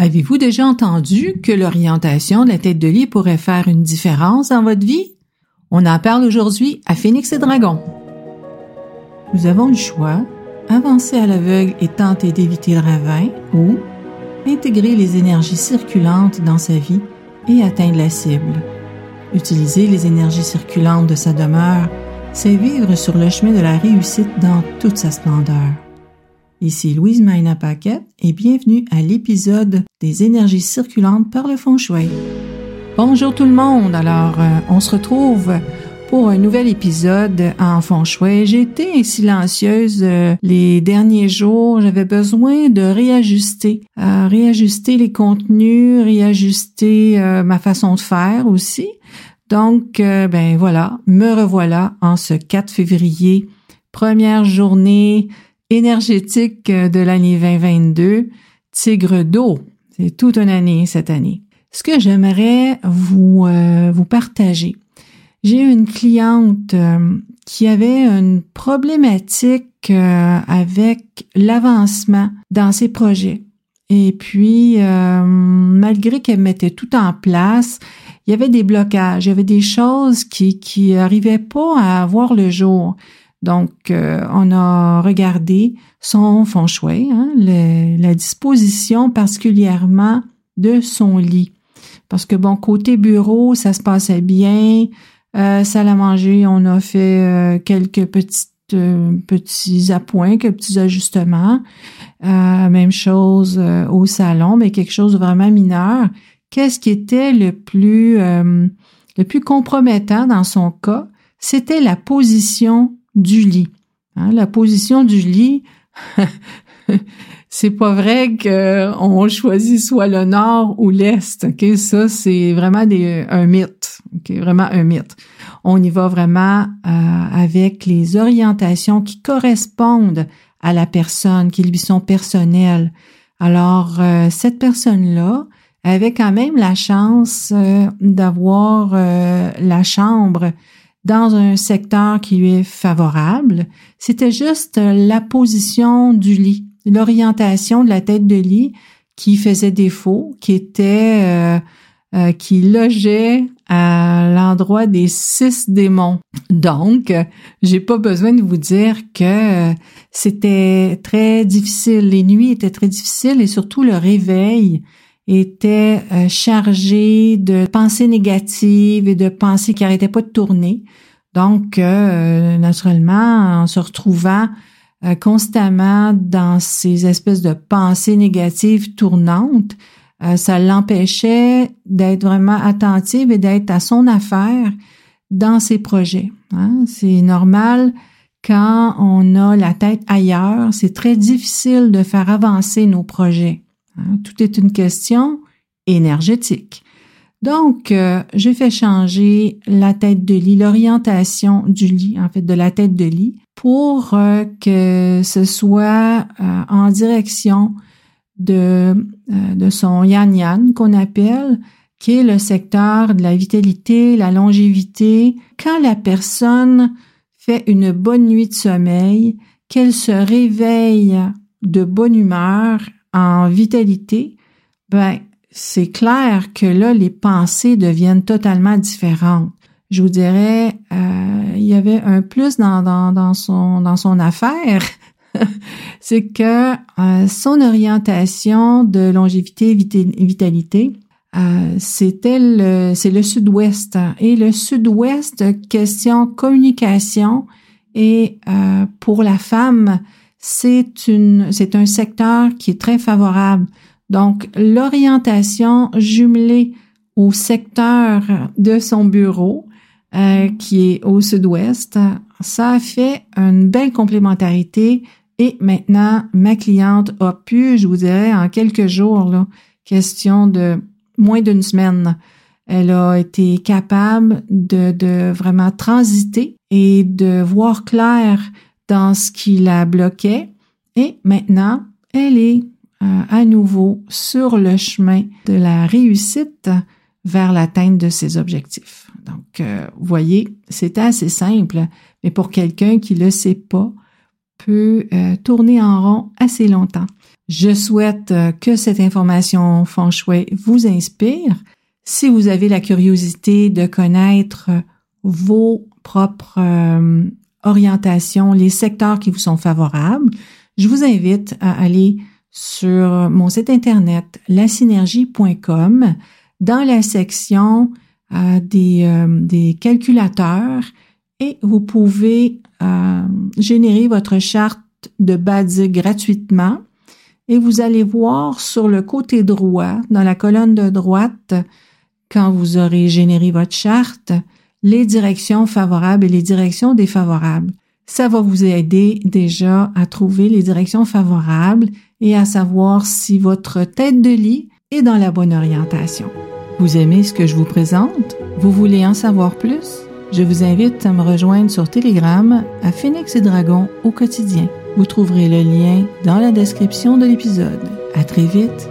Avez-vous déjà entendu que l'orientation de la tête de lit pourrait faire une différence dans votre vie? On en parle aujourd'hui à Phoenix et Dragon. Nous avons le choix, avancer à l'aveugle et tenter d'éviter le ravin ou intégrer les énergies circulantes dans sa vie et atteindre la cible. Utiliser les énergies circulantes de sa demeure, c'est vivre sur le chemin de la réussite dans toute sa splendeur. Ici Louise Maina Paquette et bienvenue à l'épisode des énergies circulantes par le feng shui. Bonjour tout le monde. Alors, euh, on se retrouve pour un nouvel épisode en feng shui. J'ai été silencieuse euh, les derniers jours. J'avais besoin de réajuster, euh, réajuster les contenus, réajuster ma façon de faire aussi. Donc, ben voilà, me revoilà en ce 4 février, première journée énergétique euh, de l'année 2022, Tigre d'eau. C'est toute une année cette année. Ce que j'aimerais vous, euh, vous partager. J'ai une cliente euh, qui avait une problématique avec l'avancement dans ses projets. Et puis, malgré qu'elle mettait tout en place, il y avait des blocages, il y avait des choses qui qui arrivaient pas à voir le jour. Donc, euh, on a regardé son feng shui, hein, la disposition particulièrement de son lit. Parce que, bon, côté bureau, ça se passait bien. Euh, salle à manger, on a fait euh, quelques petites petits appoints, quelques petits ajustements. même chose au salon, mais quelque chose de vraiment mineur. Qu'est-ce qui était le plus le plus compromettant dans son cas? C'était la position du lit. Hein, la position du lit, c'est pas vrai qu'on choisit soit le nord ou l'est. Ok, ça c'est vraiment des, un mythe. Ok, vraiment un mythe. On y va vraiment euh, avec les orientations qui correspondent à la personne, qui lui sont personnelles. Alors euh, cette personne-là avait quand même la chance euh, d'avoir la chambre dans un secteur qui lui est favorable. C'était juste la position du lit, l'orientation de la tête de lit qui faisait défaut, qui était euh, euh, qui logeait à l'endroit des six démons. Donc, j'ai pas besoin de vous dire que c'était très difficile. Les nuits étaient très difficiles et surtout le réveil était euh, chargé de pensées négatives et de pensées qui n'arrêtaient pas de tourner. Donc, euh, naturellement, en se retrouvant euh, constamment dans ces espèces de pensées négatives tournantes, ça l'empêchait d'être vraiment attentive et d'être à son affaire dans ses projets. Hein. C'est normal quand on a la tête ailleurs, c'est très difficile de faire avancer nos projets. Hein. Tout est une question énergétique. Donc, euh, j'ai fait changer la tête de lit, l'orientation du lit, en fait, de la tête de lit, pour euh, que ce soit euh, en direction de, de son yan yan qu'on appelle, qui est le secteur de la vitalité, la longévité. Quand la personne fait une bonne nuit de sommeil, qu'elle se réveille de bonne humeur, en vitalité, ben, c'est clair que là, les pensées deviennent totalement différentes. Je vous dirais, euh, il y avait un plus dans, dans, son, dans son affaire, c'est que euh, son orientation de longévité et vitalité, euh, c'était le, c'est le sud-ouest. Et le sud-ouest, question communication, et pour la femme, c'est une, c'est un secteur qui est très favorable. Donc, l'orientation jumelée au secteur de son bureau, euh, qui est au sud-ouest, ça a fait une belle complémentarité. Et maintenant, ma cliente a pu, je vous dirais, en quelques jours, là, question de moins d'une semaine, elle a été capable de, de vraiment transiter et de voir clair dans ce qui la bloquait. Et maintenant, elle est euh, à nouveau sur le chemin de la réussite vers l'atteinte de ses objectifs. Donc, euh, vous voyez, c'est assez simple, mais pour quelqu'un qui le sait pas, peut euh, tourner en rond assez longtemps. Je souhaite euh, que cette information feng shui vous inspire. Si vous avez la curiosité de connaître vos propres euh, orientations, les secteurs qui vous sont favorables, je vous invite à aller sur mon site internet lasynergie.com dans la section euh, des, euh, des, calculateurs et vous pouvez euh, générer votre charte de BADZ gratuitement. Et vous allez voir sur le côté droit, dans la colonne de droite, quand vous aurez généré votre charte, les directions favorables et les directions défavorables. Ça va vous aider déjà à trouver les directions favorables et à savoir si votre tête de lit est dans la bonne orientation. Vous aimez ce que je vous présente? Vous voulez en savoir plus? Je vous invite à me rejoindre sur Telegram à Phoenix et Dragon au quotidien. Vous trouverez le lien dans la description de l'épisode. À très vite